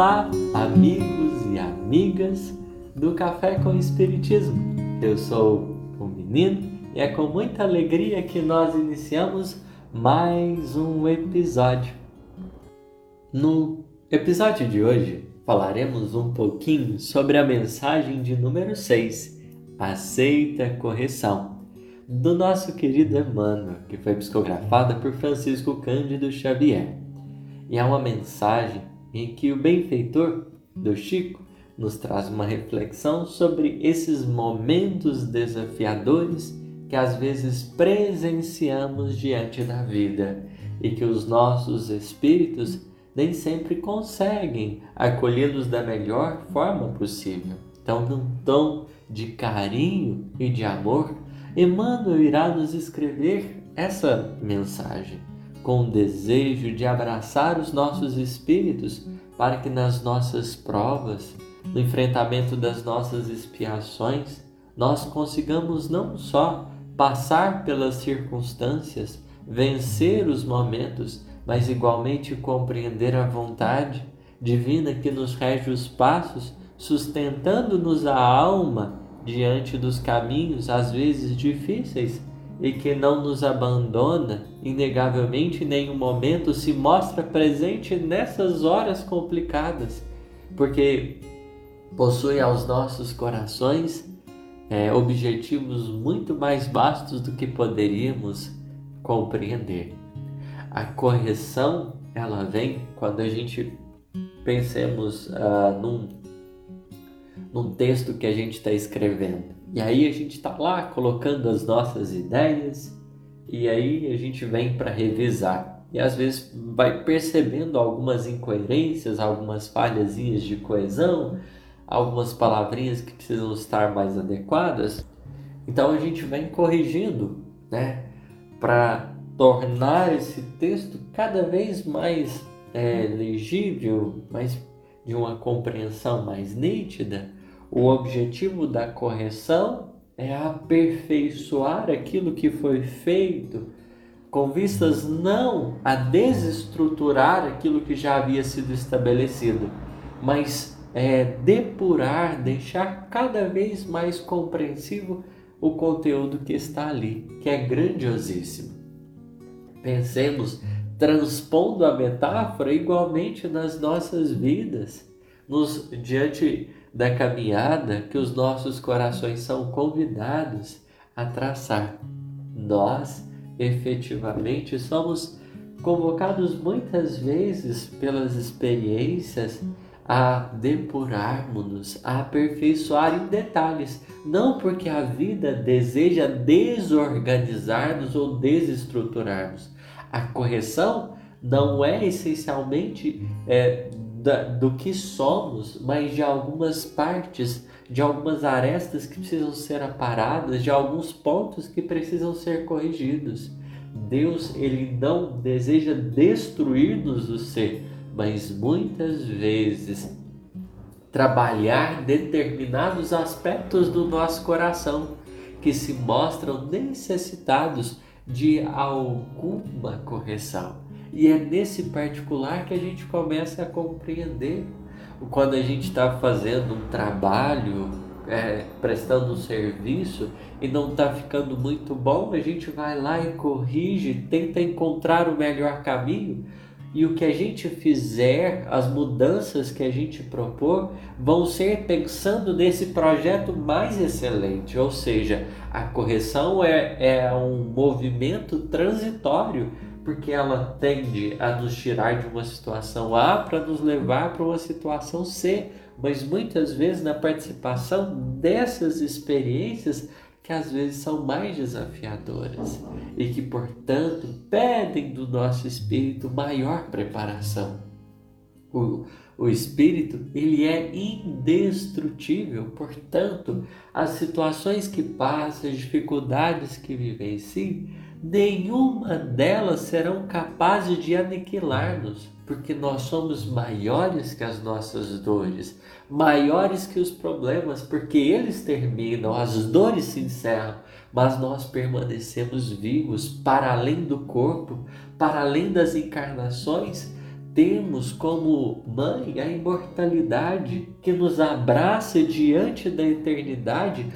Olá, amigos e amigas do Café com Espiritismo. Eu sou o menino e é com muita alegria que nós iniciamos mais um episódio. No episódio de hoje falaremos um pouquinho sobre a mensagem de número 6, Aceita a Correção, do nosso querido Emmanuel, que foi psicografada por Francisco Cândido Xavier. E é uma mensagem em que o benfeitor do Chico nos traz uma reflexão sobre esses momentos desafiadores que às vezes presenciamos diante da vida e que os nossos espíritos nem sempre conseguem acolhê-los da melhor forma possível. Então, num tom de carinho e de amor, Emmanuel irá nos escrever essa mensagem com o desejo de abraçar os nossos espíritos para que nas nossas provas, no enfrentamento das nossas expiações, nós consigamos não só passar pelas circunstâncias, vencer os momentos, mas igualmente compreender a vontade divina que nos rege os passos, sustentando-nos a alma diante dos caminhos às vezes difíceis e que não nos abandona, inegavelmente em nenhum momento se mostra presente nessas horas complicadas, porque possui aos nossos corações é, objetivos muito mais vastos do que poderíamos compreender. A correção ela vem quando a gente pensemos uh, num, num texto que a gente está escrevendo. E aí a gente está lá colocando as nossas ideias e aí a gente vem para revisar. E às vezes vai percebendo algumas incoerências, algumas falhazinhas de coesão, algumas palavrinhas que precisam estar mais adequadas. Então a gente vem corrigindo, né, para tornar esse texto cada vez mais é, legível, mais de uma compreensão mais nítida. O objetivo da correção é aperfeiçoar aquilo que foi feito, com vistas não a desestruturar aquilo que já havia sido estabelecido, mas é, depurar, deixar cada vez mais compreensivo o conteúdo que está ali, que é grandiosíssimo. Pensemos, transpondo a metáfora igualmente nas nossas vidas, nos diante da caminhada que os nossos corações são convidados a traçar. Nós, efetivamente, somos convocados muitas vezes pelas experiências a depurarmos-nos, a aperfeiçoar em detalhes, não porque a vida deseja desorganizar-nos ou desestruturar-nos. A correção não é essencialmente é, da, do que somos, mas de algumas partes, de algumas arestas que precisam ser aparadas, de alguns pontos que precisam ser corrigidos. Deus ele não deseja destruir-nos o ser, mas muitas vezes trabalhar determinados aspectos do nosso coração que se mostram necessitados de alguma correção. E é nesse particular que a gente começa a compreender quando a gente está fazendo um trabalho, é, prestando um serviço e não está ficando muito bom, a gente vai lá e corrige, tenta encontrar o melhor caminho e o que a gente fizer, as mudanças que a gente propor, vão ser pensando nesse projeto mais excelente. Ou seja, a correção é, é um movimento transitório, porque ela tende a nos tirar de uma situação A para nos levar para uma situação C. Mas muitas vezes, na participação dessas experiências, que às vezes são mais desafiadoras e que, portanto, pedem do nosso espírito maior preparação. O, o espírito, ele é indestrutível, portanto, as situações que passa, as dificuldades que vivenciam, nenhuma delas serão capazes de aniquilar-nos porque nós somos maiores que as nossas dores, maiores que os problemas, porque eles terminam, as dores se encerram, mas nós permanecemos vivos para além do corpo, para além das encarnações, temos como mãe a imortalidade que nos abraça diante da eternidade,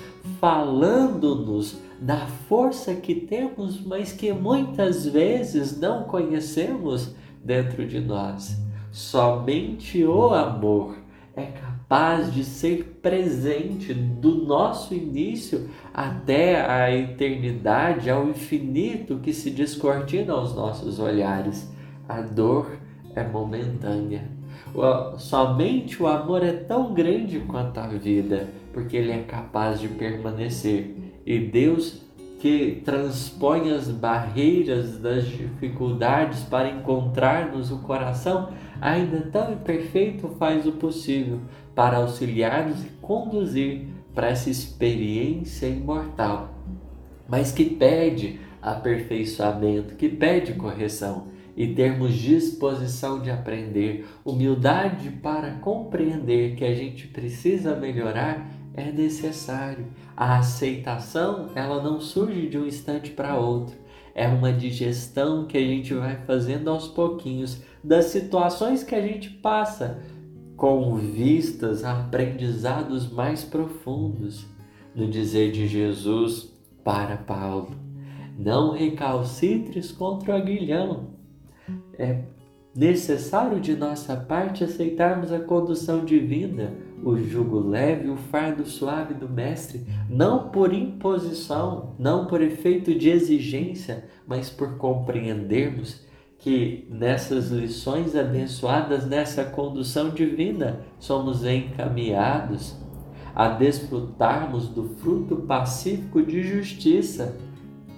falando-nos da força que temos, mas que muitas vezes não conhecemos dentro de nós. Somente o amor é capaz de ser presente do nosso início até a eternidade, ao infinito que se descortina aos nossos olhares. A dor é momentânea. Somente o amor é tão grande quanto a vida, porque ele é capaz de permanecer. E Deus que transpõe as barreiras das dificuldades para encontrar-nos o coração, ainda tão imperfeito, faz o possível para auxiliar-nos e conduzir para essa experiência imortal, mas que pede aperfeiçoamento, que pede correção e termos disposição de aprender, humildade para compreender que a gente precisa melhorar é necessário. A aceitação, ela não surge de um instante para outro. É uma digestão que a gente vai fazendo aos pouquinhos das situações que a gente passa, com vistas a aprendizados mais profundos. No dizer de Jesus para Paulo: Não recalcitres contra o aguilhão. É necessário de nossa parte aceitarmos a condução divina o jugo leve o fardo suave do Mestre, não por imposição, não por efeito de exigência, mas por compreendermos que nessas lições abençoadas, nessa condução divina, somos encaminhados a desfrutarmos do fruto pacífico de justiça.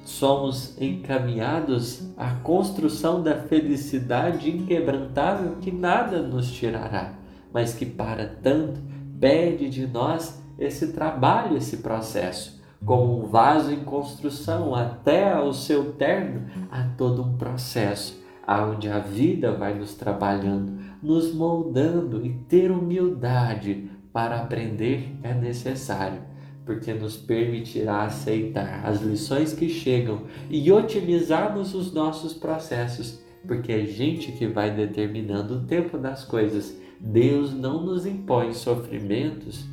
Somos encaminhados à construção da felicidade inquebrantável que nada nos tirará, mas que para tanto pede de nós esse trabalho, esse processo. Como um vaso em construção, até o seu término, há todo um processo onde a vida vai nos trabalhando, nos moldando e ter humildade para aprender é necessário, porque nos permitirá aceitar as lições que chegam e otimizarmos os nossos processos, porque é gente que vai determinando o tempo das coisas Deus não nos impõe sofrimentos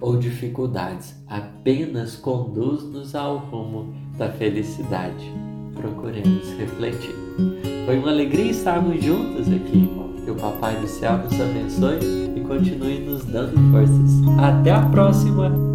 ou dificuldades, apenas conduz-nos ao rumo da felicidade. Procuremos refletir. Foi uma alegria estarmos juntos aqui. Que o Papai do Céu nos abençoe e continue nos dando forças. Até a próxima!